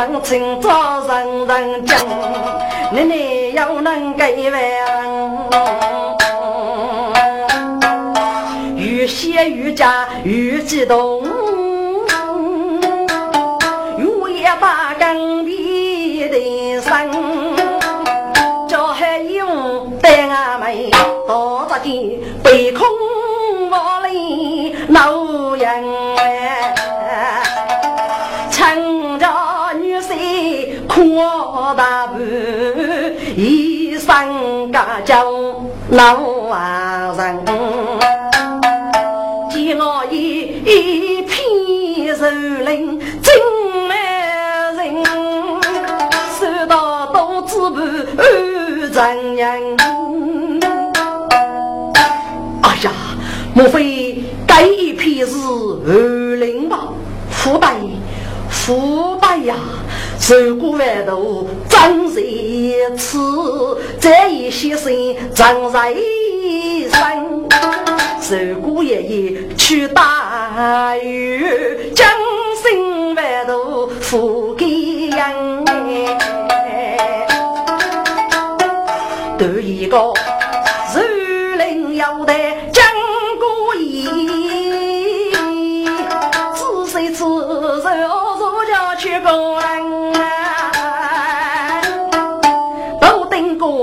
人人称赞，人人讲，你你要能给完。越写越加越激动，越要把钢笔的声，叫还有带俺们到这的背空窝里闹人大步，一生家教老人。见我一一片树林，真美人，收到刀子盘安真人。哎呀，莫非该一片是二林吧？腐败，腐败呀！受过外头真在此，这一些心真在身。受过爷爷去大雨，将心万度付给人。头一个树林要得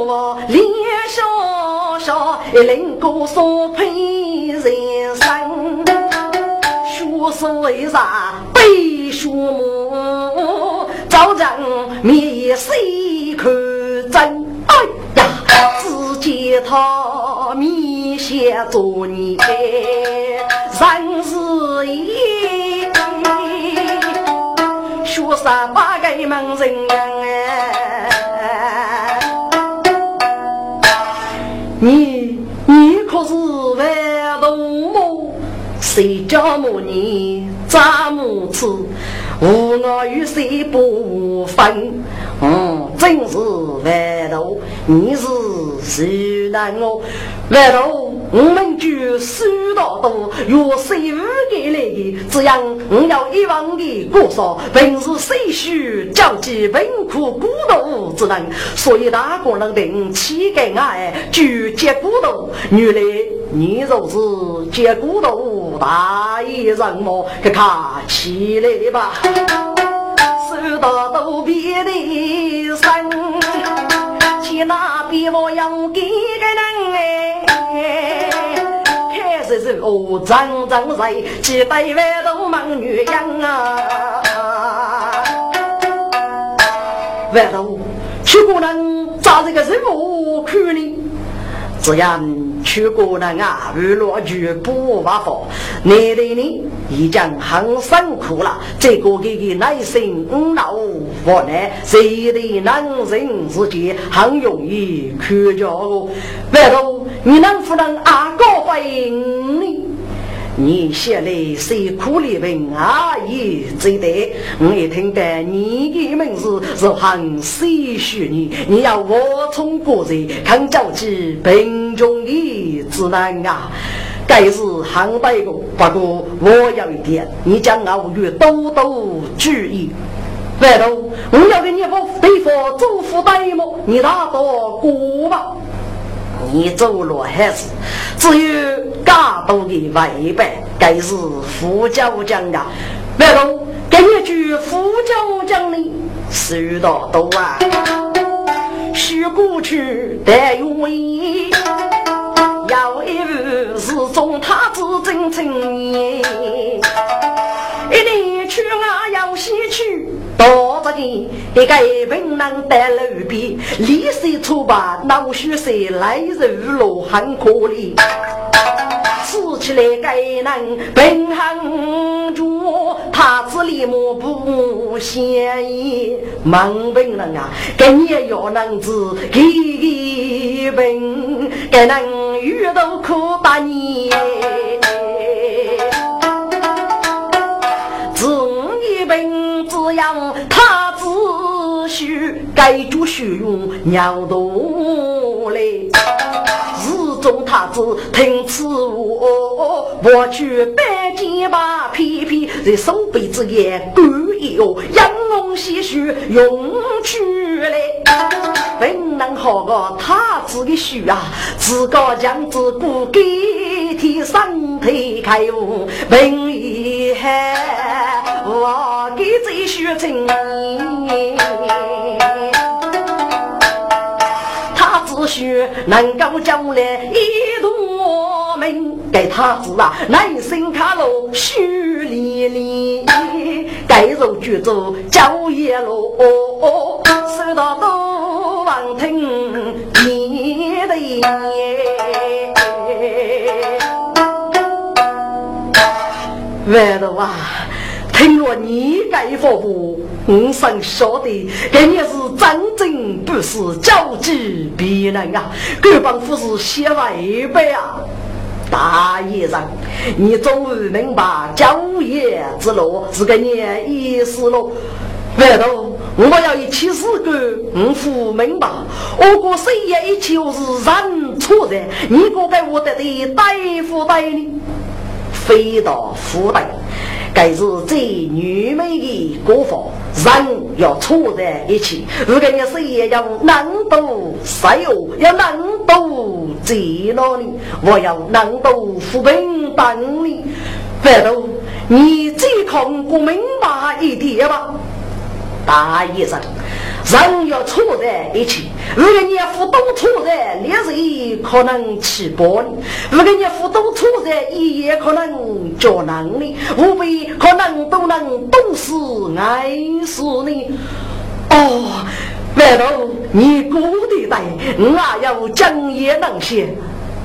等过连小小一领过所配。是为啥背书目？早将灭谁看真？哎呀，只见他面下作孽，人是一学啥八个门人我是万毒魔？谁家母女咋母子，无我与谁不分？嗯，真是万毒，你是谁难我？万毒，我们就收到多，若谁不给来的，这样我要一万的过少，本是谁需交集贫苦孤独之人，所以大个人定乞丐爱就接孤独，原来你就是接孤独大一人么？给他起来吧。收到肚皮的生，去那边我要给个人哎，开始是哦，真真在，期待外头忙女人啊，万头去不能找这个任务去呢？只要。去过那啊，娱乐剧不发火，你的呢已经很辛苦了。这个给个男性恼火呢，谁的男人之间很容易哭叫。外头你能不能阿哥回应呢？你写来谁苦里问阿姨最得？我一听得你的名字是很唏嘘你，你要我从国人看交起贫穷的之难啊！该是很白个，不过我有一点，你将奥语多多注意。外头我要给你副对付祖父代么？你拿到过吧。你走路还是只有嘎多的外辈，该是副教讲的。外头给你句副教讲的，收到多啊。许过去但愿意，要一日是中他子真情意。去啊要西去。到这里，一个文人在路边，李氏出把老许谁来入罗汉可怜。吃起来该人本很足，他子里莫不嫌疑。忙本人啊，跟你要能子给本，该人遇到可把你。本滋养，他只需该住学用，尿多嘞。中太子听此话，我去北京把皮皮在手背之间勾一哦，杨龙些许用去嘞。本能好个太子的书啊，自个将子不给替身体开悟，本厉害，我给这学成。须能够将来一度命，给他子啊，内心卡路虚离离，该入剧组交夜路，收到都望听你的言，完了哇！听我你盖佛父，我生晓得，这也是真正不是交际别人啊！这帮夫是写为白啊！大爷人，你终于明白交业之路是个你意思了。外头我要一起死过，我不明白。我过谁也一起是人错的，你可给我得的大夫带呢？飞到福袋。该是最愚昧的国法，人要处在一起。如果你事业要难度塞哦，要能多在哪里？我要能多扶贫帮你。反正你最看不明白一点吧，大医生。人要处在一起，如果你互动处在，烈日可能起波你；如果你互动处在，也可能着能力，无非可能都能都是爱死你。哦，外头你过得来，我要讲也能写。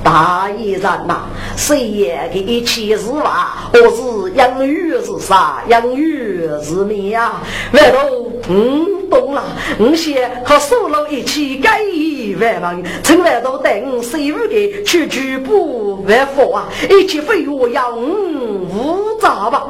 大爷人呐，谁也给一起是吧？我是养鱼是啥？养鱼是你呀？外头嗯懂了，我先和苏老一起改一万万，趁外头等谁五的去举步万佛啊！一起飞跃要五五咋吧？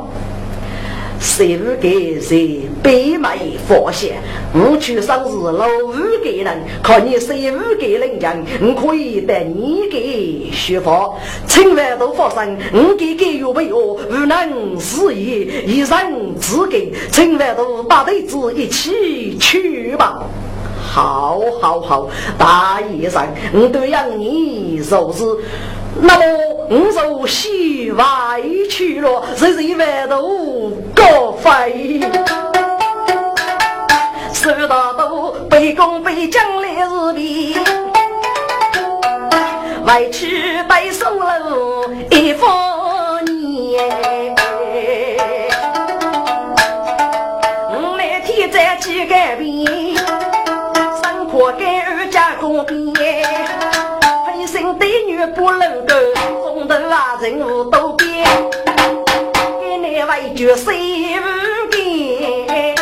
谁不给谁北美发现？我去生日老五给人，看你谁不给人家，我可以带你给学法。千万都发生，我给给有没有？无能事业，一人自给，千万都大队子一起去吧。好，好，好，大医生，我都让你受是。那么我就西外去了，日日外头高飞，收到都背公背将来日里，外去背送了一方年，我来天再去改变，生活改二家公变。不能够，中头啊人物都变，给那位就谁不给？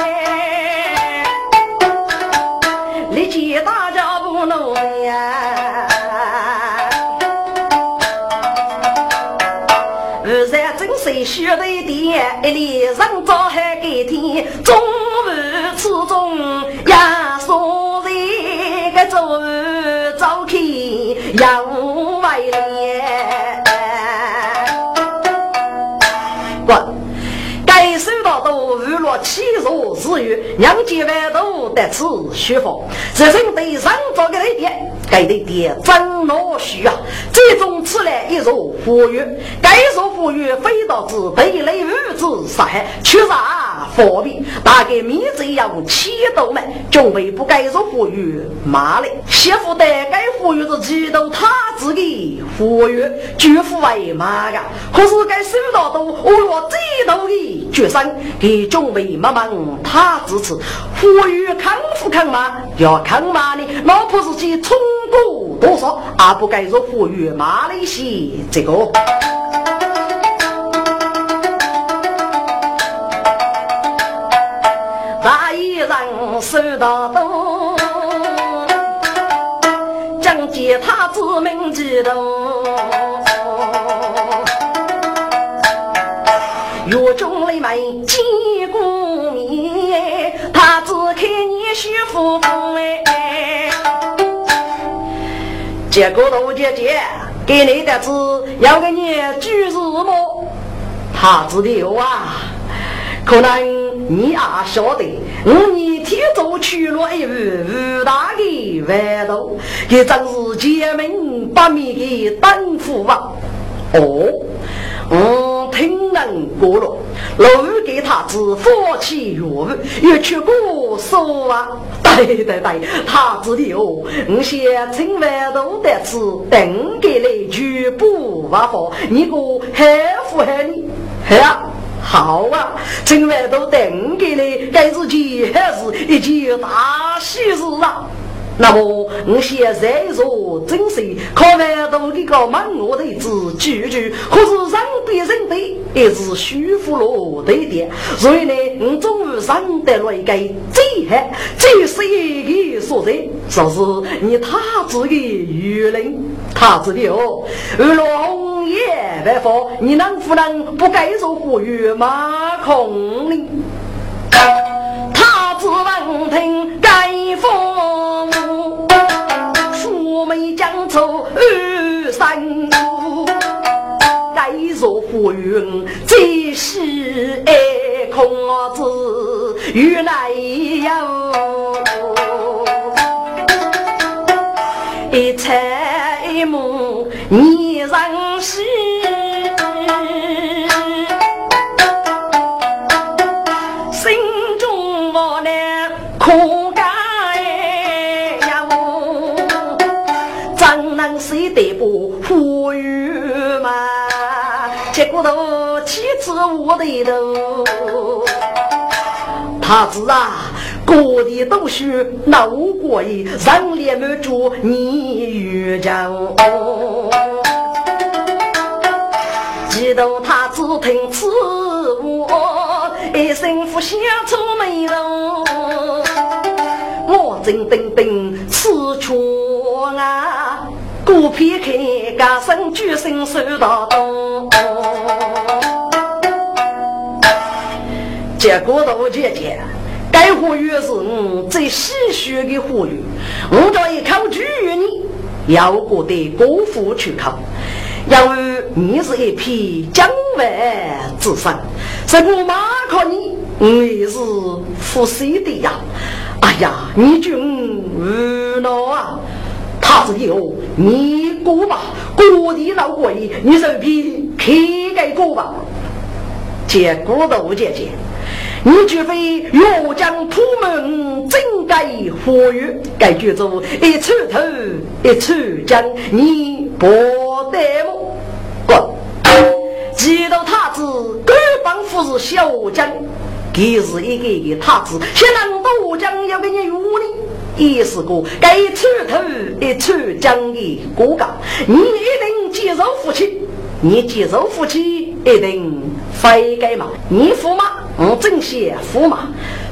力气大家不能呀！二三真是学的点，一里人早还给天，中午吃中呀，所人个中午早开呀。怀念。气若日月，两千万都得此学法。这人对上早的那点，该得点真老虚啊！这种此来一入佛曰，该入佛曰非导致对类物质杀害，却啥佛命？大概米这样气度们，准备不该入佛曰骂嘞。媳妇得该佛曰是嫉妒他自己佛曰，绝不为骂呀。可是该收到都我若最多的决心，给众位。妈妈，他支持，呼吁康复抗骂，要抗骂呢，老婆自己冲过多少，而不该说呼吁骂那些这个。大一人收到多，将吉他之名激动，狱中没见过面，他只看你徐夫妇哎。结果大姐姐给你的字要给你举什么？他知的有啊，可能你也晓得，我你天早去了一户武大的外头，也真是姐门八面的丈夫啊。哦，嗯。听人过了，老五给他子夫妻岳父又去过说啊，对对对，他知道，我先请饭头的吃，等给你全部发好，你个还服还你？呀，好啊，请饭都等给你，该是件还是一件大喜事啊！那么，我现在说真是看完到这个满我的字句句，或是人比人对，也是舒服了对的。所以呢，我终于上得了一个最黑、最适宜的所在，说是你太子的舆人，他子的哦，二龙也白发，你能不能不该说呼吁马空呢？太子闻听该封。没讲错二三五，该说浮云最是爱空子，与来有一彩幕你人是。得不富裕嘛？结果都妻子我的头，他子啊，各地都是闹过一让脸没住你遇见记得他只听此话，一声不响出眉头，我正等等此处啊。不撇开，家生举身受到东。结果大姐姐，该呼吁是我最喜血的呼吁。我这一考举你，要过得国府去考，因为你是一匹江湾之身，是我马考你，你是服谁的呀？哎呀，你就无恼啊！他是有，你过吧，过的老贵，你手皮开给过吧。结果大姐姐，你绝非要将出门真该活跃，该举着一出头一出将，你不得么？滚！知道他子官方府是小将，给是一个一个他子，现在大将要给你用的。也是个该出头一出将的骨干，你一定接受夫妻，你接受夫妻一定非该嘛？你驸马，我正些驸马，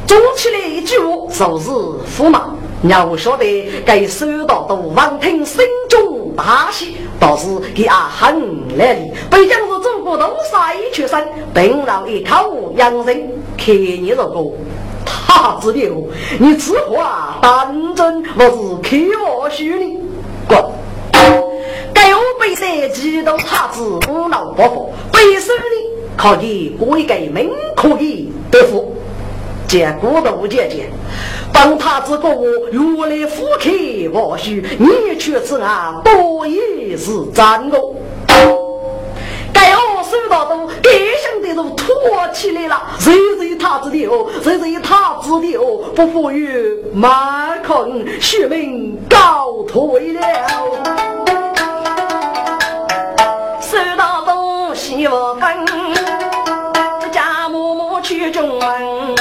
总起来一句话就是驸马。要晓得该收到都王听心中大喜，倒是给阿很来历。北疆是中国东山出身，本老一口洋人，看你这个。他知道你此话当真，我是开玩笑的。滚！该我背山几道他子五老八佛，背山的可以过一个名可以得福。见古道姐姐，当他子过我原来夫妻或许你却是啊，多也是真的。该我收到都给那种拖起来了。谁谁他子的哦，谁谁他子的哦，不负于满坑血命告退了。收到东西我分，家母母去中门，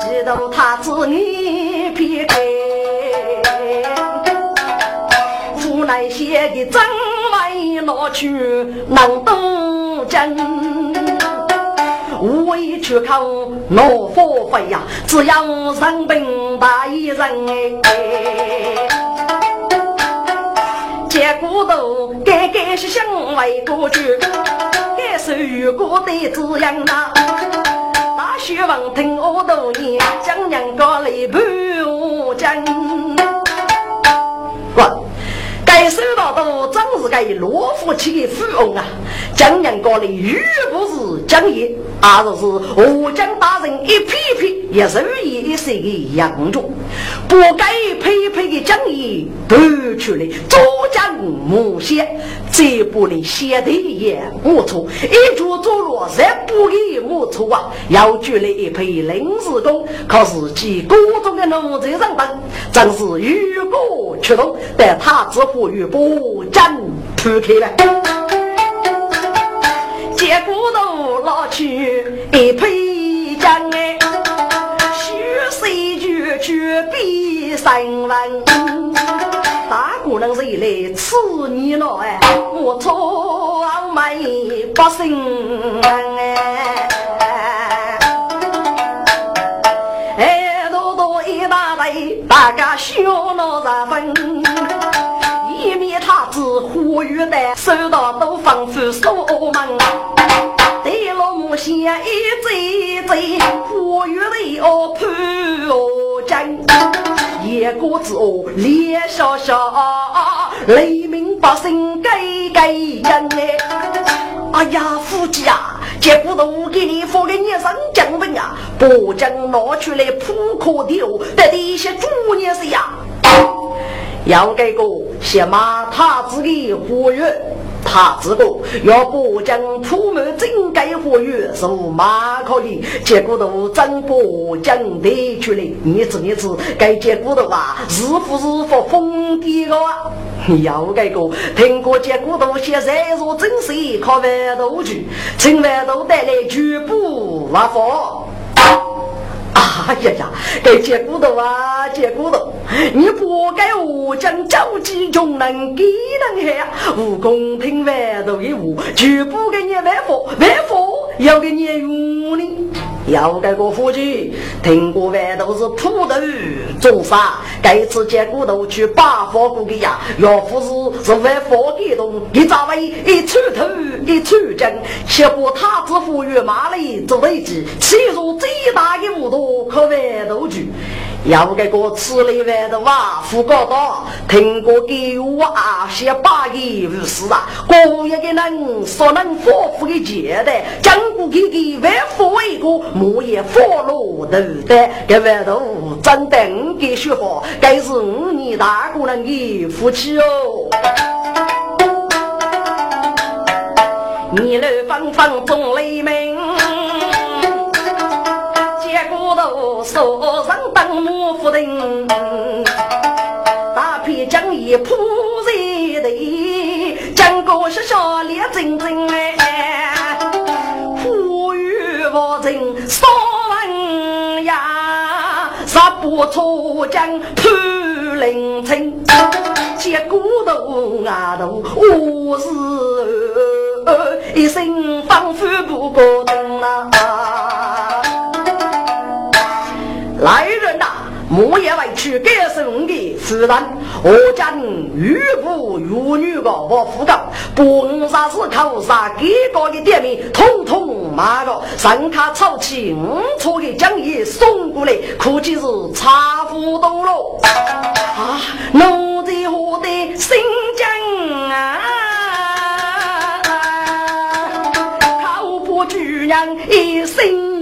只道他子你别给。那写的真外拿去能动真。为去靠拿火费呀，只要生病大一人哎。结果都该该是想为过去，该受过的滋养呐。大学问听我多年，将两个来陪我讲。该收到的真是该罗福气的富翁啊！江阳高里玉不是江爷，而是吴江大人一批批也是一一岁的杨忠，不该批配的江爷都出来左江木线，这不能写的也没错，一脚走路在不给没错啊！要举来一批临时工，靠自己各种的农在上班，真是雨过驱动，但他只乎于不江铺开了。结果都拿去一配浆哎，比三文。大姑娘谁来吃你了哎？我错没不行哎。哎，多多一大堆，大家笑闹十分。一面他子呼吁的，收到都仿佛锁门。先一嘴嘴，呼吁的哦潘哦真，一个字哦脸笑笑，雷鸣百姓该该人哎！哎呀，夫妻啊，结果都给你发给你上奖品啊，不将拿出来扑克丢，得一些主年是呀。要给个先马他自己呼吁。他这个要不将铺门真该活跃是马可的，结果都真不将得出来。你知你知，该结果的话，是不是发疯的个？要该个听过结果都现在说真是靠豌豆去，请豌豆带来全部发放。哎呀呀，给接骨头啊，接骨头！你不该我将招集穷人给人害，武功听完都给无，全部给你万佛，万佛要给你用呢。要盖个夫妻，听过外头是土豆种啥？盖次接骨头去把火锅给呀，岳父是是万佛给动，一咋会一出头一出筋？结果他只富裕马里做飞机，起数最大的屋头可外头去。要给个吃了饭的娃富高大，听过给我阿些八爷无事啊，过一个人所能丰富的接待，讲过给给万富一个，莫也佛罗头的，给外头真等给说法，该是五年大姑娘的福气哦。你来方方众雷鸣。手上当木斧钉，大片江一铺在地，江高是下烈阵阵哎，呼吁我人少文呀，杀不出江潘林村，接骨头牙头我是一生仿佛不过灯啊。来人呐！莫言外去给生的夫人，我将玉部玉女的我夫告，不杀是口杀给个的店面，统统骂个，让他抄起五错的讲义送过来，估计是差不多了。啊，奴才我得新疆啊？靠破主娘一生。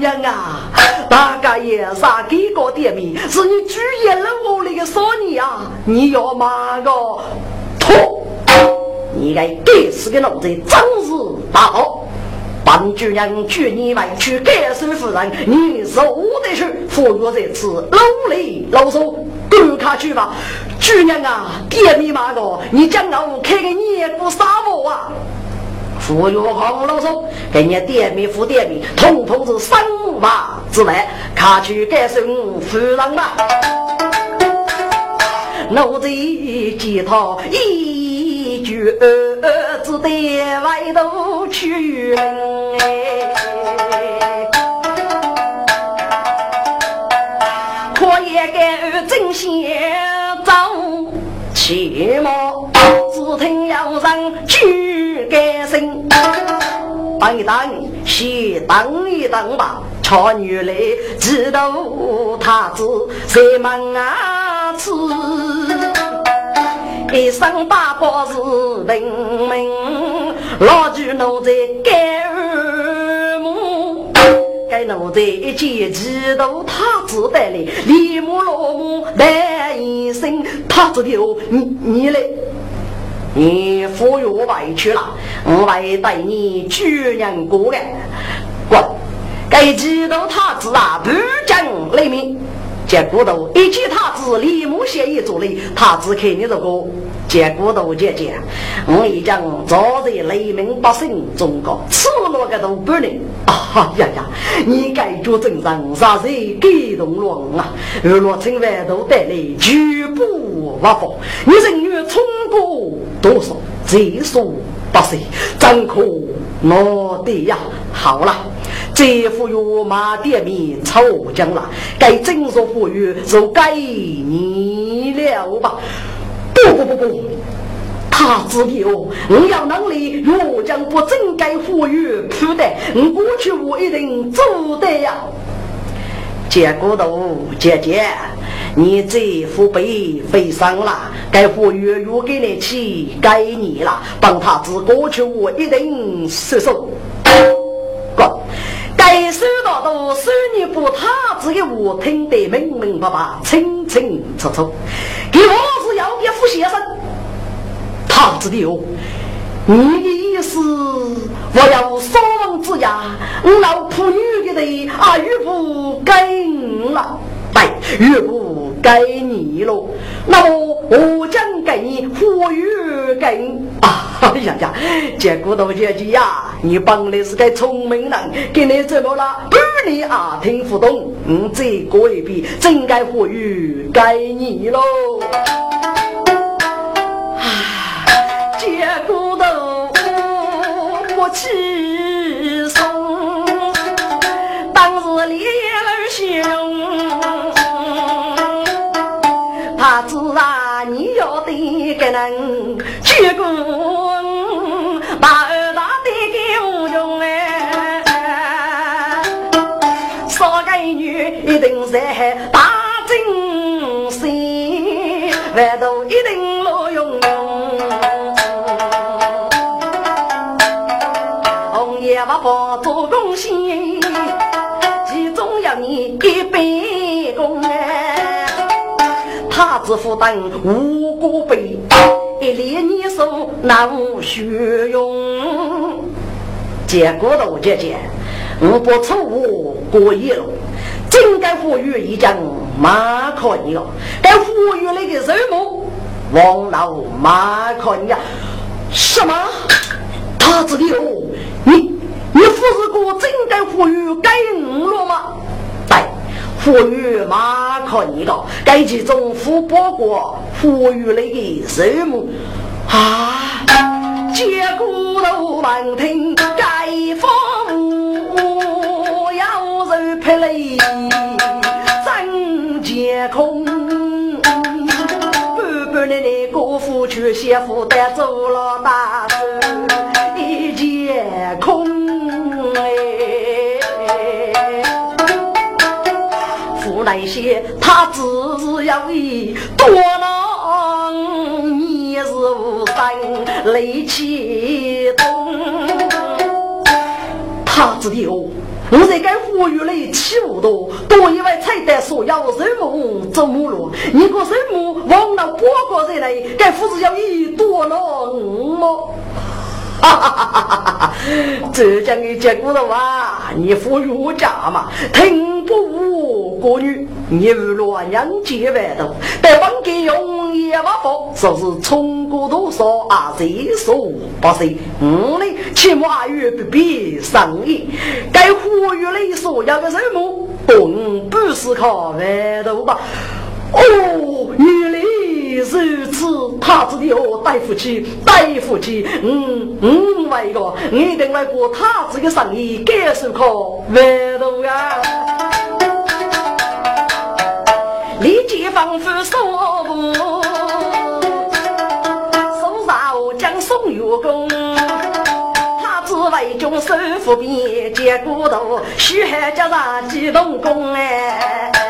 人啊，大家也杀给个店面，是你主演了我那个少年啊！你要骂个错，你该该死的奴才，真是大好！本主人娶你为娶该死夫人，你受得去？服我这次努力劳手，赶快去吧！主人啊，店面骂个，你将我开个年不杀我啊！富裕好老松，给你点米付点米，统统是生马之内，看去该是夫人吧。奴才见他一句只得外头去，可也该真先走。起码只听有人去改声，等一等，先等一等吧。瞧女来知道他子在门啊此，一生八宝是文明，老举奴在盖二母，该奴在一见几度他子带来，立马落幕来一声，他子的你你来。你赴约外去了，我会带你举人过来。滚！该知道他自啊，不讲雷鸣。见骨头，一见他子立马协议做嘞。他子看你这个见骨头姐姐，我已经早在雷鸣百姓中国赤裸个都不能。啊呀呀！你该做真人，啥子感动了我啊？二罗城外头带来举步无法，你人缘冲过多少？最数不是，真可恼的呀！好了。这副药马店面抽奖了，该正所服务就该你了吧？不不不不，他知道我要能力，若将不正该服务铺的，我过去我一定做得呀。结果都姐姐，你这副背飞上了，该服务又给你起，该你了，帮他治过去我一定收手。该收到的收你不他只给我听得明明白白、清清楚楚。给我是要给副先生，他知道。你的意思，我要烧王之家，我老婆女的的啊，岳父给你了，对，岳父给你了。那么我将给你富裕给啊！哎呀呀，这骨头姐姐呀，你本来是个聪明人，给你怎么了？不你啊，听不懂。嗯，这过一笔，真该富裕给你喽。这骨头我起他知啊，你要得个人鞠躬，把二大的给无用哎，少个女一定在大正心，万都一定落用红叶不怕做贡献，他子负担无辜悲，一连你手难学用。结果的姐姐，我不出我过一路，真该富裕一将马可你了，该富裕那个什么王老马可你呀？什么？他这里哦，你你不是过真该富裕该我了吗？富裕马可尼个，该其中富包括富裕那个什么啊？接骨头满听盖房要人拍雷真结空，半半的那个夫娶媳妇带走了大那些他只是要一多浪，你是无声雷气动。他知道我在该富裕里起舞多，多一位彩蛋说要什么怎么了？你个什么忘了八个人来，该夫子。要一多浪么？哈！浙江的结果的话！你富裕家嘛，听不无国女，你若娘结外头，得帮给用也不好，说是从过多少啊？谁说不是？嗯嘞，起码月不必生意，该富裕的说要个什么，动不是靠外头吧？哦，你来如此，他子的哦，大夫妻，大夫妻，嗯嗯，为个，你定来过他子的生意，感受可外头呀。立即放夫说不，手上将送月公，他子为君守府边，接骨头，须还叫上几动工哎。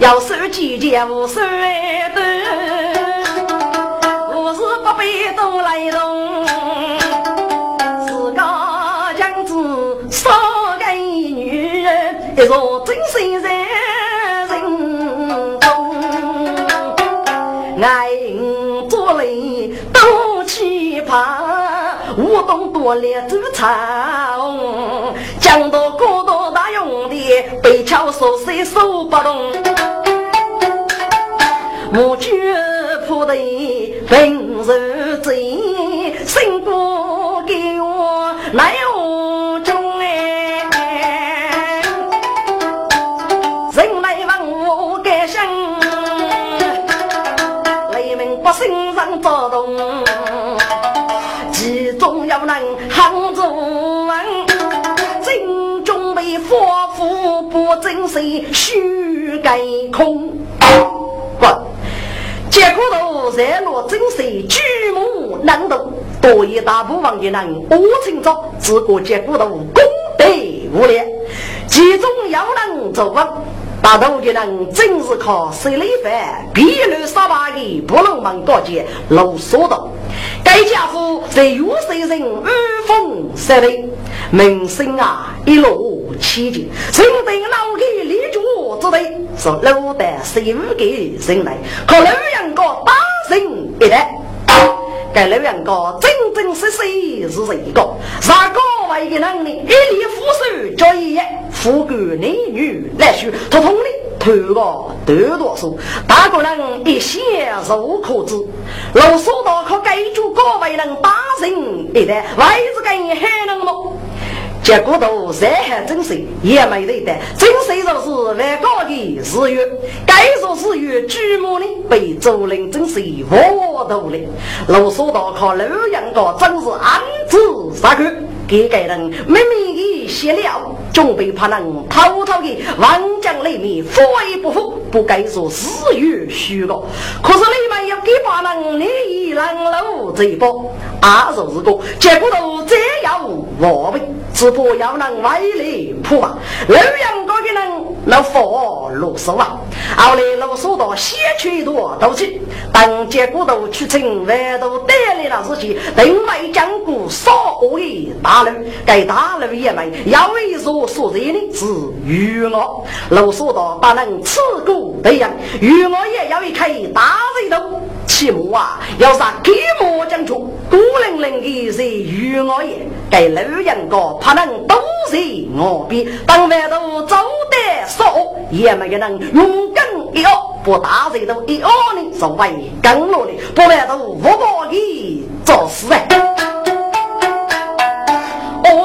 要守几件无守的，无事不必动来动，自家将子少给女人，一座真心在人中，爱做累都奇葩。武东多烈走长，讲到过多大用的，被桥所碎手不动。木具铺的本是贼，辛苦给我来无中哎，人来问我该想，雷鸣百姓人躁动。要能扛住稳，正中被佛父不珍惜，虚盖空。不，结果头热落真实，举目难读，多一大部分的人我清楚，自个结果头功德无量，其中要能做稳。大头的人真是靠水里饭，碧绿沙巴的不能门高街路索道。该家伙在有水人五风山里，名声啊一路起劲。身等老给立足之地，是路的十五个人来，可老杨哥打人一代。该老杨哥真真实实是一个，啥个为的能力，一力扶手叫一富贵男女来说，通通的头个多多数，大个人一些肉可知。老说到可该住高位人打人一代，为是该还能么？结果都山海真水也没得的，真水说是万高的日月，该说是月巨木呢被周林真水活头了。老说到靠楼阳高，真是安置杀口，给个人明明的写了，准备怕人偷偷的王将里面服也不服，不该说日月虚。高。可是你们要给把人你一人路这一波，二十二个，结果都这样我们。只不要能外力破嘛，洛阳高的人那佛落手啊，后来落手到先去多都去，当结果都去成万都带来了自己，另外将股少为大路，该大路也没要为所所人的是余额，落手到把人吃股对呀，余额也要一开大水头。起码啊，要啥给莫讲出，孤零零的是余额也，给老人家怕能都是我比，当外头走得少，也没个人勇敢一哦，不打谁都一哦呢，是为更落的，不外头无报的做事哎。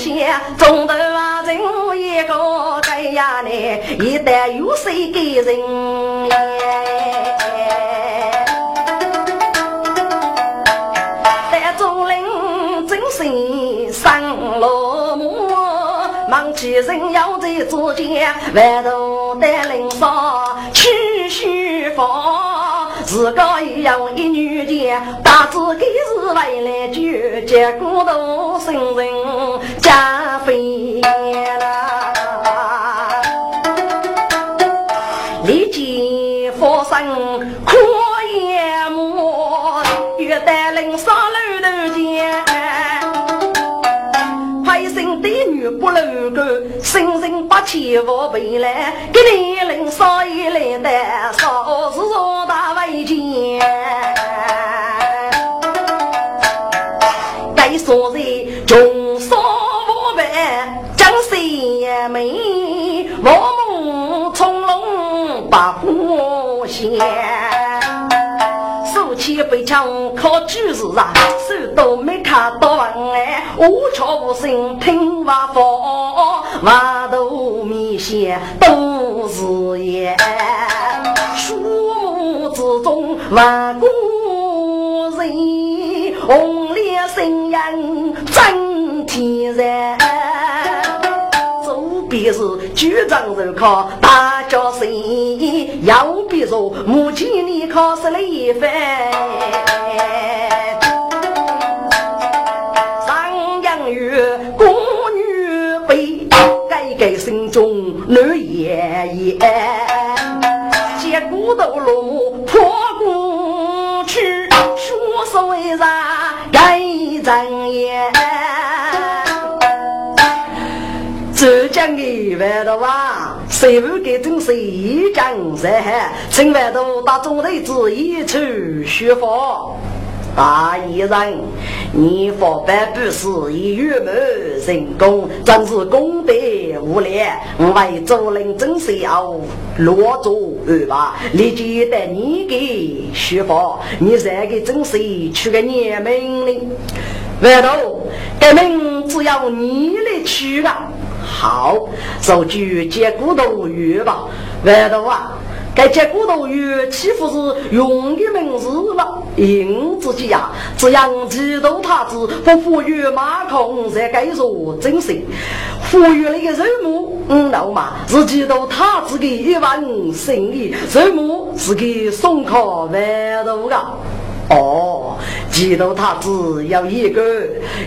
些中头啊人一个在呀里，一旦有谁给人耶？但众人真心上落寞，忙起人要在之间，外头带领上去书房。自个一样一女的，打自己是为来救，结果都生人。加飞了，立即发生可眼目，越带领上楼头见。不能够，生生不起我回来，给你领少爷来的，少是做大为艰。该说的穷少，山美，我梦从容把花仙。一被枪靠举子啊，手都没看到完哎，无巧无声听话放，话都迷些都是言，树木之中万古人，红脸新人真天然。局长人考大教生，右边是母亲你考试了一番。上阳月宫女悲，改改心中难言言。接骨头落木破骨去，说是为啥该睁眼？浙江的外头啊，谁不给真是一江山？城外头打中队子一处学佛。大义人，你佛办不是以圆满成功，真是功德无量。我为主人真是要落足二吧，立即带你给学佛，你这个真是取个年命令。外头革命只要你来取啊！好，就去接骨头鱼吧。外头啊，该接骨头鱼岂不是用的名字了？因自己呀，只养几头塔子，不富裕马空才该说真实。富裕那个肉木，嗯，老嘛是几头塔子的一万生意，肉木是给送靠外头的。哦，几头他只要一个，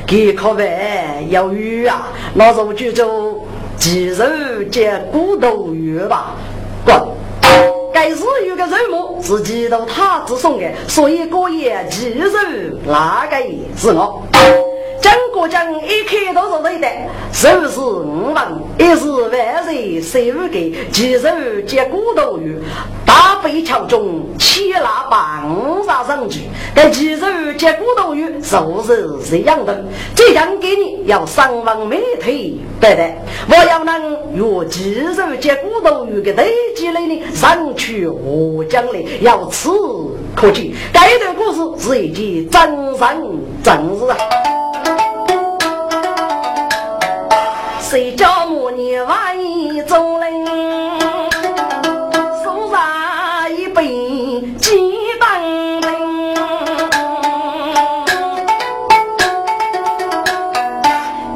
给可饭要鱼啊，那就去做鸡肉煎骨头鱼吧。滚！该是有个任务是几头塔子送的，所以过夜鸡肉那个是我。张国江一开头是对的，肉是五万，一是万岁十五个，鸡肉接骨头鱼，大北桥中七腊八五杀上去，但鸡肉接骨头鱼就是这样的，这样给你要三万美腿，对的，我要能用鸡肉接骨头鱼的堆积来呢，上去我将来要吃可惜，这段故事是一件真神真事啊。谁叫母女万一走人，手上一杯鸡蛋灯，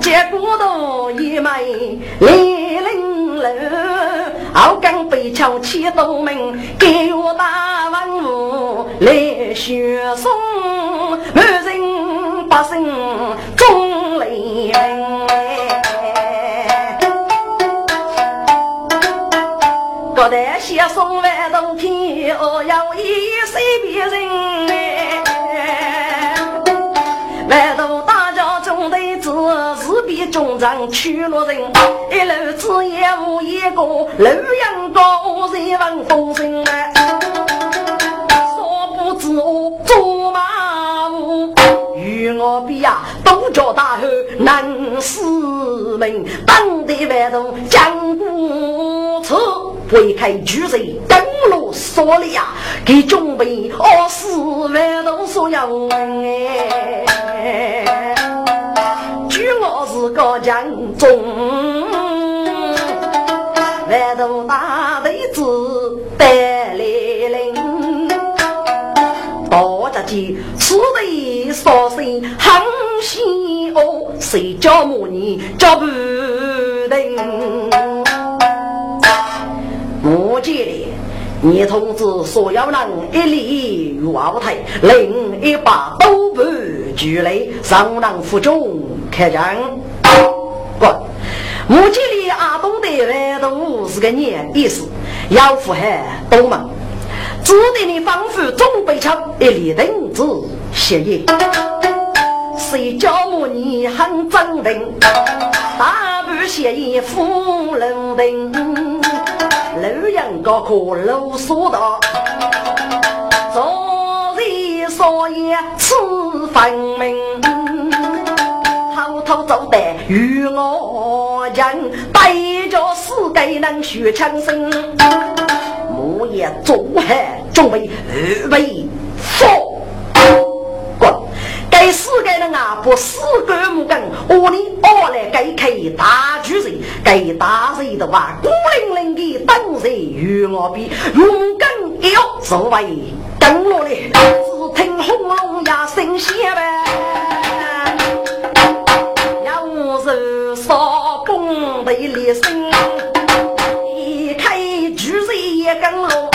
结果都一枚零零六，熬干杯敲起东门，给我大王母来学送，高台写送万东天，哦要一随别人万东大家中的子，是比中长去落人。一路子也无一个，路阳高人问东升来，说不知我做马虎，与我比呀，都叫大汉难死命，当得万东江湖出。挥开巨人，登陆索利亚，给准备二十万都所要哎！据我是个将中，万都大队子带来领，大家见此地所生很喜哦，谁叫母你叫不定？我记得，你通知所有人一礼于后台，另一把都不举雷，上人府中开张。不，我记得阿东的外头是个年意思，要符合东门，指定的方法总被抢，一礼等子协议。谁叫我你很真定，大步协议夫人定。路阳高可路所道，昨日所言此分明，偷偷走得与我人，带着四个能学枪声，木叶做汉准备预备佛，滚！该四个在那啊不死干木根，我呢我来给开大巨人，给大人的话孤零零的等人与我比，勇敢要作为跟落来，只听轰隆呀声响呗，要是少蹦的一声，开巨人也跟落，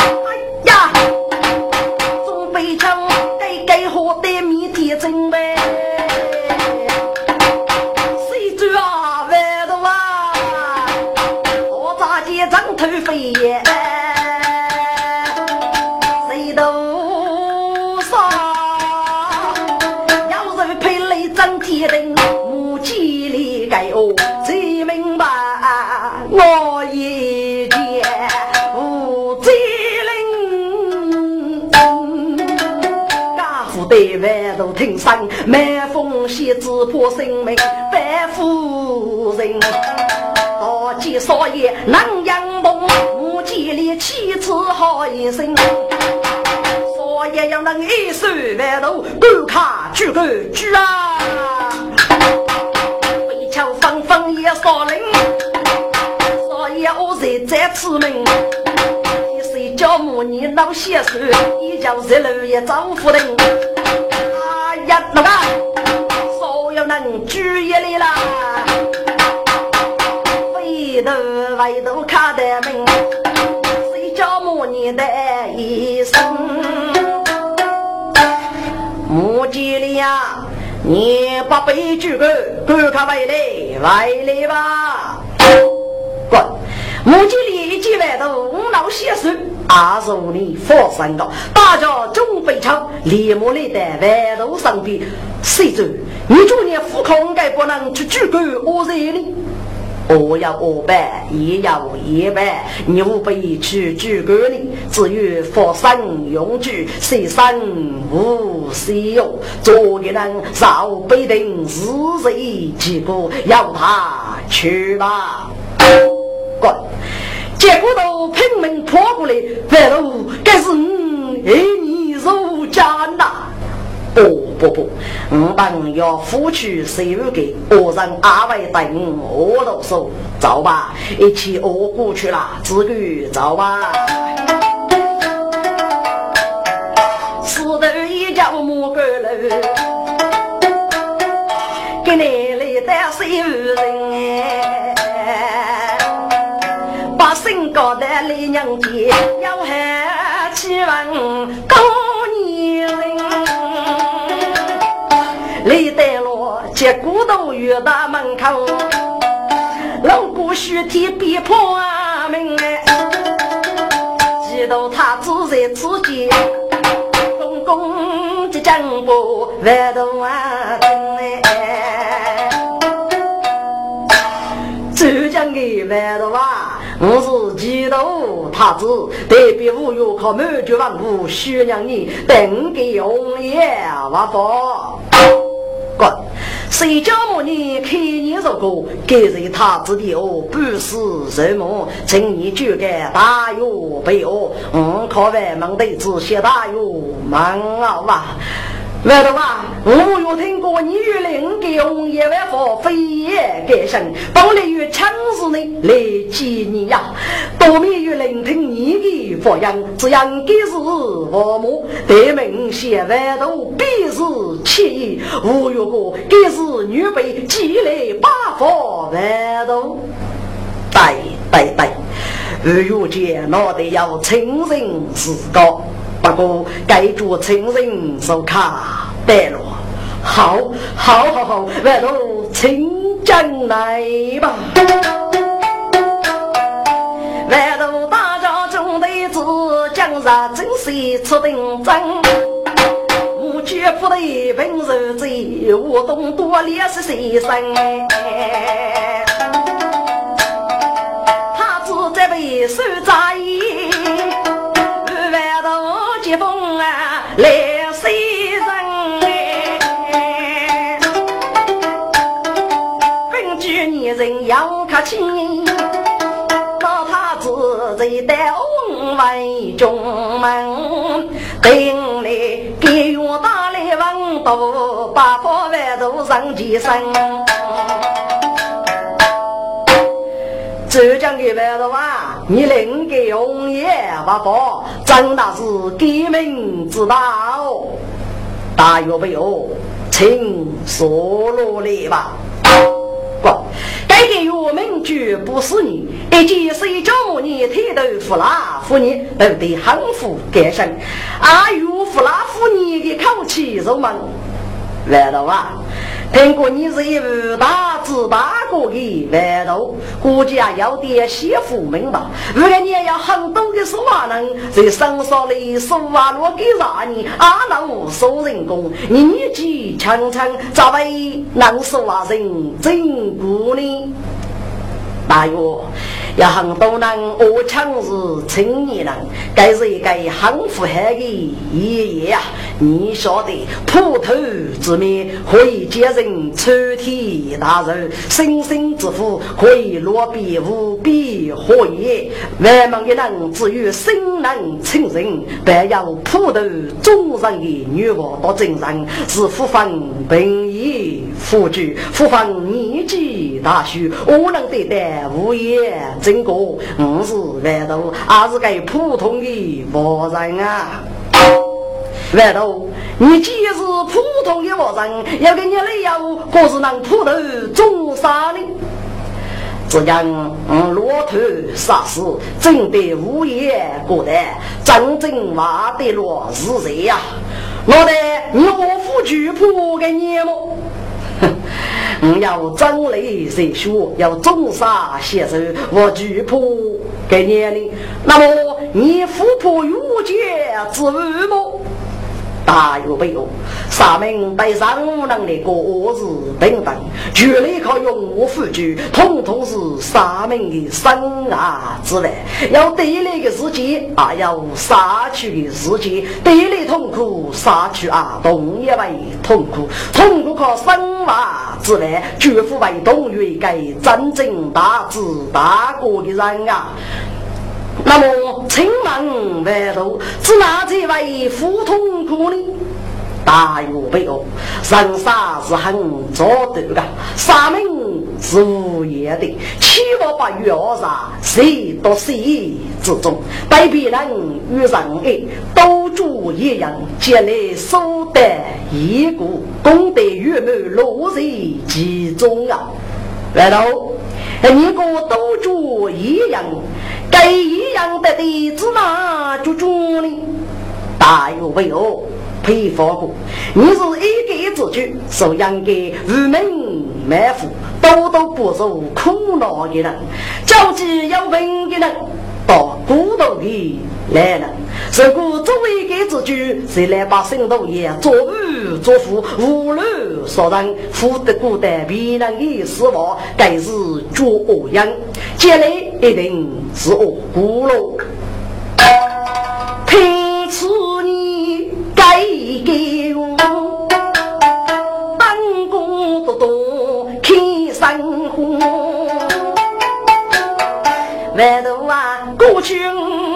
都听声，满风险只怕性命。白夫人，大吉少爷能养梦，母鸡里妻子好一生。少爷要能一手万头，赶卡举个举啊！飞桥风风也少灵，少爷我在在此门。谁叫母你老些手，一叫日楼也招夫人。那个，所有人举一来啦，回头回头看得明，谁叫母你的一声？母鸡里呀，你把悲剧个赶快回来，回来吧！滚！母鸡里一进来头，无脑写手。二十五年发生的，大家准备唱，立马来在万头上边。谁知你今年副控该不能去举管我这里，我要我办，也要也办，你不必去举管你，至于发生用具，谁生无谁有，做的人少必定是谁结果要他去吧，结果都拼命跑过来，反正该是你爱你如家呐！不不不，我们要付出所有的我人阿伟等我都说走吧，一起熬过去了，自个走吧。高的来娘家，要喊起问高年龄。李德罗接骨头院大门口，老姑须提逼迫门哎，知道他只在自己，公公的丈夫万头万哎，浙江的万头啊。我是基督太子，代表五岳靠满绝万物，宣扬你等给红颜万福。滚！谁叫我你开年入过，给人太子的哦，不是什么，请你就该大岳备哦。我靠外门弟子谢大岳忙啊！外头啊，我有听过你与另一个红叶万佛飞也改生，本来与强势呢来接你呀，多面于聆听你的发言，这样该是父母对门写外头必是气，无有过该是女辈积累八方外头，对对对，二月间那得要亲人自高。不过，该做亲人手卡带了，好，好，好，好，外头请进来吧。外头大家中的子，今日真是出定真。我绝不得平日子，我懂多烈是先生。他只在被收风啊，来谁人？根据女人要客气，老太子在带红为中门，等来给我打来文多，八方万都上前身。浙江的万都啊，你另个红叶八宝，真的是革命之道！大有没有？请说罗列吧。不，该个月明绝不是你，一见谁叫你抬头扶拉扶你，都得很服感生。阿玉扶拉扶你的口气入门，来了吧？听过你是一位大智大过的外头，估计啊要点媳妇命吧。如果你也要很多的说话人，在身上里说话落给啥你阿能收人工，你年纪轻轻咋会能说话人真过呢？大约有很多人我强是青年人，该是一个很富海的爷爷啊。你晓得普头之面可以接人穿天大肉，生生之福可以落笔无比火焰？万忙的人只有生能成人，但有普头忠人的女娃到真人，是福分本意，福聚，福分年纪大虚，我能得到无言真过，我是万头，还是个普通的活人啊！万头，你既是普通的活人，要给你理由，可是能普头中杀呢？只讲骆驼杀死，真的无言过得，真正挖得落是谁呀？我的岳父巨破给你么？我，要真理谁说？要重杀携手，我拒破给年龄。那么你富婆遇见之物么？大有没有？上面对上无能的各自等等，绝对靠用我辅助，统统是上面的生啊之类。要对立的时间啊，要杀去的时间，带来痛苦，杀去啊，同一为痛苦，痛苦靠生娃之类，绝不为动员给真正大智大国的人啊。那么，青门万路，是哪几位富通苦呢？大有备哦，人杀是很早得的，杀命是无言的。七八八月二杀，谁都谁之中，对别人与人爱，都主一样，接来。收得一个功德圆满，落在其中啊！来。头，你个都做一样。该一样的弟子嘛就做呢？大有为哦，佩服过，你是一个之举，受养给无门埋伏，多多不受苦恼的人，交际有文的人，到孤独的来人。如果作为一个之举，谁来把圣道也作恶作福，无论杀人，负得孤单别人的死亡，该是作恶人，将来一定。是我孤陋，凭此你该给我，当官多多看生活。外头啊，过去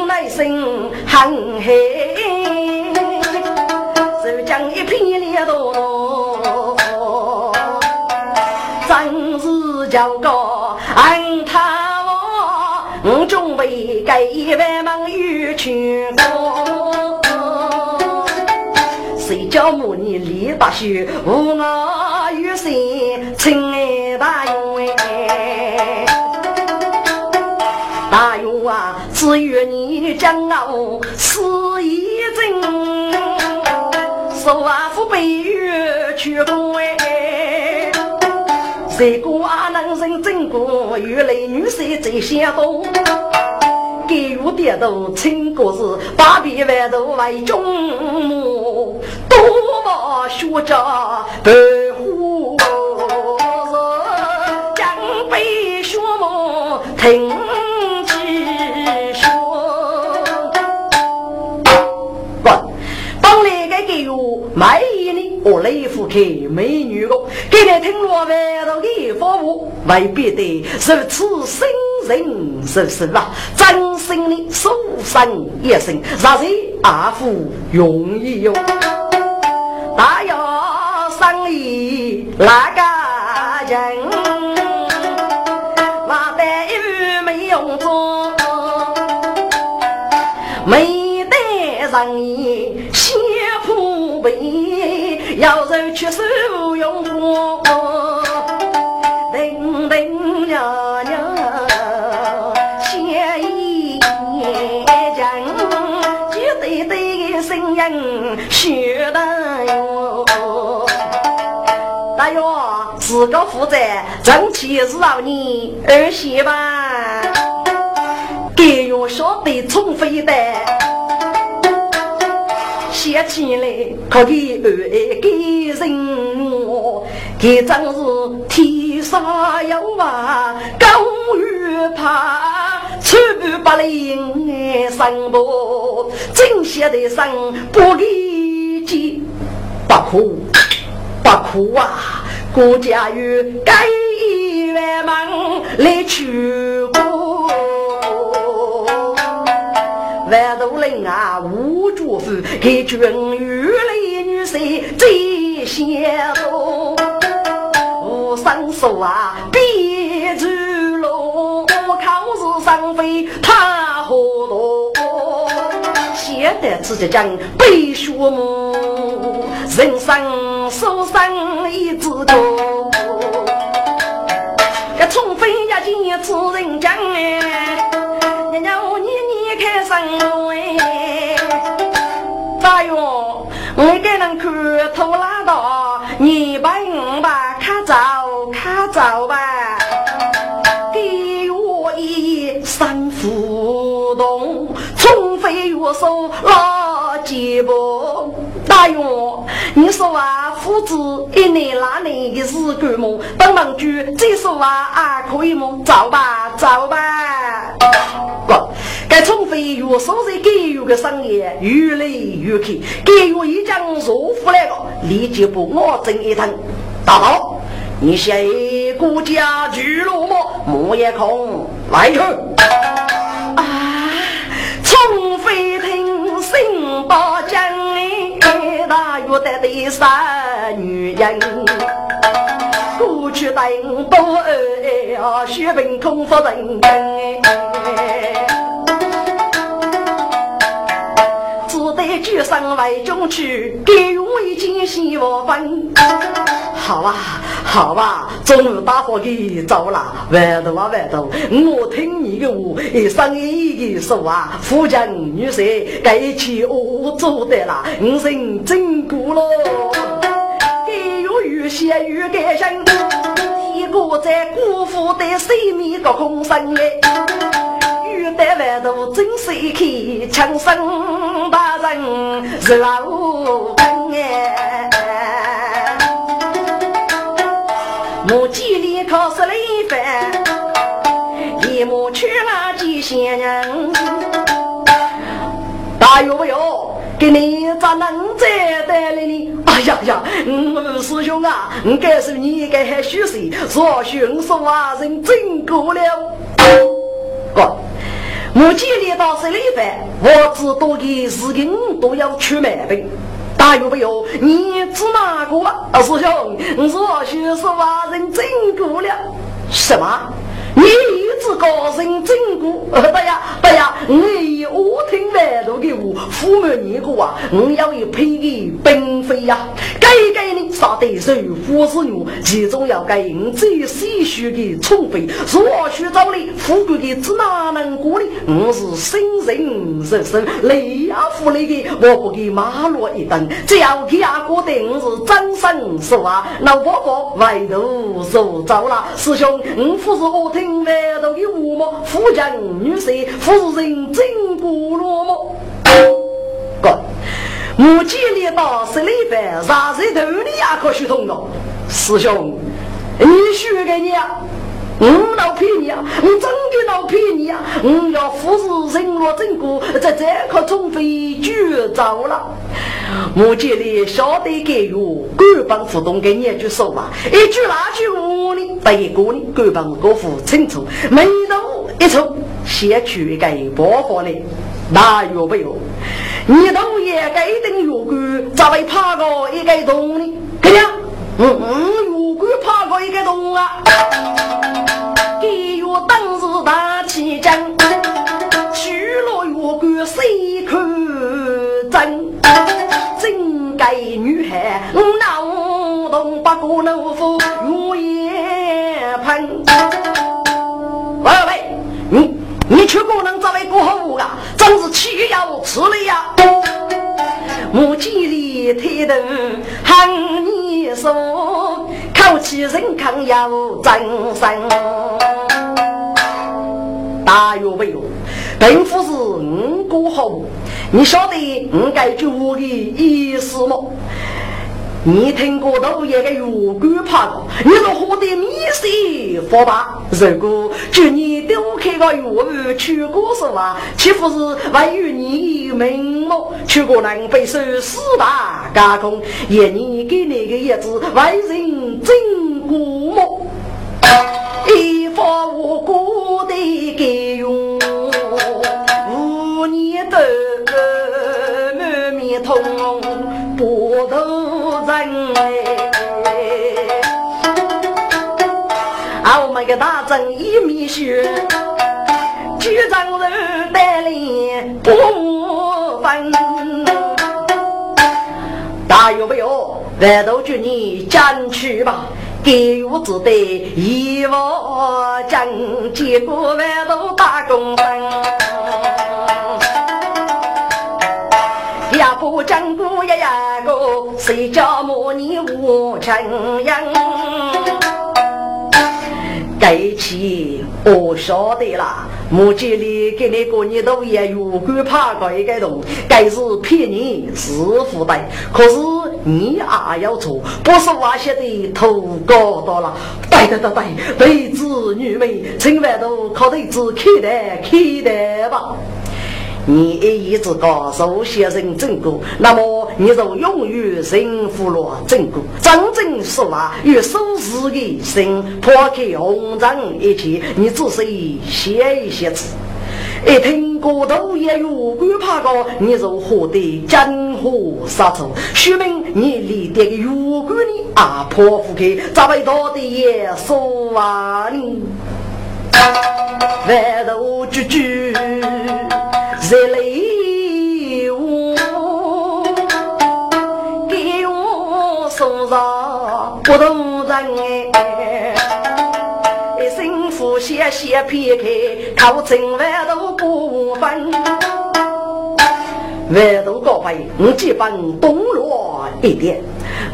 内心很黑，手将一片烈多，真是叫个安他。我准备给万忙与去过，谁叫母你李大秀无我与谁亲爱大勇啊，只愿你将我死一真，受啊父辈与去过哎。谁个啊能人真过，原来女婿最相懂。给我点头，亲哥是把别万都为中母，多么学家白虎江北学母听给我买。我来福开美女哦，给你听我外头的服务，未必的如此生人是是吧？真心的书生一生，让谁阿福容易哟？大呀！里那个人，话得一没用做，没得人意，要人去受用过。学大哟，大哟，自个负责，争气是让你儿媳吧，给我晓得宠妃的，写起来可给儿给人我，给真是天上有啊，高玉怕。出不灵哎，生不正邪的生不理解，不哭不哭啊！国家有该万忙来去万都人啊无主妇，给君玉来女婿最贤多，无生疏啊别住。张飞他何多？现在自己讲背书目，人生受伤一只多。这宠妃呀，今日此人讲哎，开生哎，大勇？我给人看拖拉倒，你把我把看走看走吧。给我一三夫动，从飞我手拉几步。大勇，你说啊，父子一年那年的日干么？帮忙句，再说啊，啊可以么？走吧，走吧。不，该从飞月手在给予的生意越来越开，给予一将入府来了，立即不我整一趟。大宝。你谁顾家居落寞，木叶空来去啊！从飞听新八将哎，大约得的三女人，过去等多哎，血本空夫人只得举身为中去，给为今夕我分。好啊，好吧，终于大伙给走了。外头啊，外头，我听你的话，一生一个说啊，富家女婿该去我做的了，我人真过了。给有有些有感生，一个在辜负的生命个空生哎，有的外头真是一口强生大人是老根哎。了几仙人。大有没有？给你咋能再带来呢？哎呀呀，二师兄啊，我告诉你该还虚岁，若迅速啊，人真过了。哥，我记里倒是了一番，我知道的事情都要出毛病。大有没有？你指哪个？二师兄，我学是万人真过了。什么？你一直高声真过？对呀，对呀，你我听外头的话，父母你过啊，我要一配的并非呀。该该呢，杀得手夫子女，其中要该应最细许的宠妃。若去找你富贵的，只哪能过呢？我是生人人生，雷亚府里的，我不给马路一等。只要给阿哥的，我是真生实话。老伯伯外头受遭了，师兄，我不是我听。外头的五毛，富家女婿，夫人真不落寞。哥，目前里到十里番，啥子头你也可学通了。师兄，你学给你啊？我老骗你啊！我真的老骗你啊！我要服侍人若真过，在这颗中非绝招了。目前里晓得给予官方互动给你一句说话，一句那句我呢？第一个呢，官方国府清楚，眉头一抽，写出一个包袱来，那有没有？你同也该等月官，咋会怕个一个洞呢？看呀，嗯嗯，如果爬过一个洞啊，大旗将，去了月桂谁看真？真该女孩脑洞不过能夫月夜喷。喂喂，你你去过能找位过后啊？真是气要吃了呀！目犍里推灯喊你说，口气人康要真神。大约没有，并不是五过好，你晓得我该做的意思吗？你听过都一个月桂怕过，你说喝的米水发吧？如果就你丢开个月去过是吧？岂不是为与你名目？去过南北受四大加工，也你给那个叶子为人真过目，一发无辜的给用，五年的满面通波头。人啊，我们个大正一米血，局长人带领不分。大有没有？外头就你进去吧，给我只得一窝将，结果外头打工分。也不讲过一呀个，谁叫模拟无情人？该起我晓得了，目前里给你过年都也有关怕过一个洞，该是骗你是负担，可是你也要做，不是挖些的头高到了，对对对对，对子女们千万都靠对子看待看待吧。你一直告诉先生正果，那么你就永远幸福了正果。真正是话与收拾的心，抛开红尘一切，你只是写一些字。一听过头也有关怕高，你就获得江湖杀出，说明你离这个有关的啊破不开，咋会到的也说完呢？万头句句。热泪我，给我送上不同人哎，声呼吸先撇开，靠近万都不分，万都高飞，我基本懂落一点。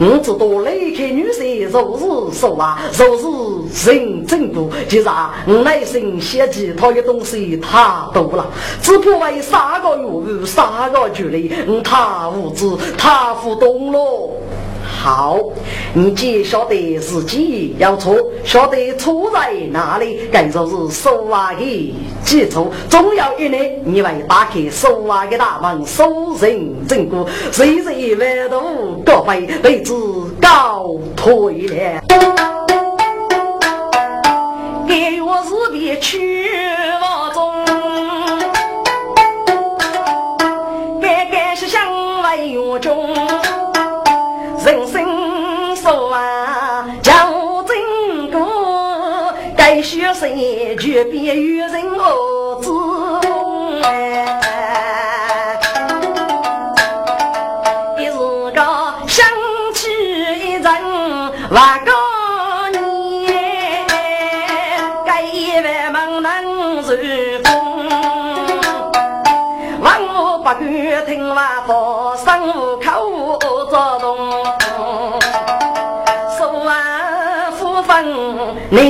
我知道离开女婿如是说话，如是人真多。其实啊，我内心嫌弃他的东西太多了，只怕为三个月三个距离，我太无知，太不懂了。好，你既晓得自己要错，晓得错在哪里，该说是说话的基础。总有一年，你会打开说话的大门，受人正果，谁谁万度高飞，辈子高退了。给我是别去我中，该该是向外有中。人生说啊，叫真过，该学谁就别与人何子一日个想起一人万个年，该一万门能受风，万我不敢听话，佛生男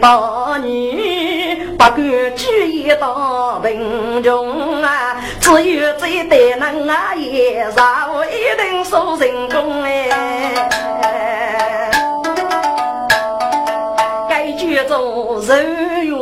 大女不敢举一道贫穷啊，只有这对人啊也让我一定受成功哎。该举中人缘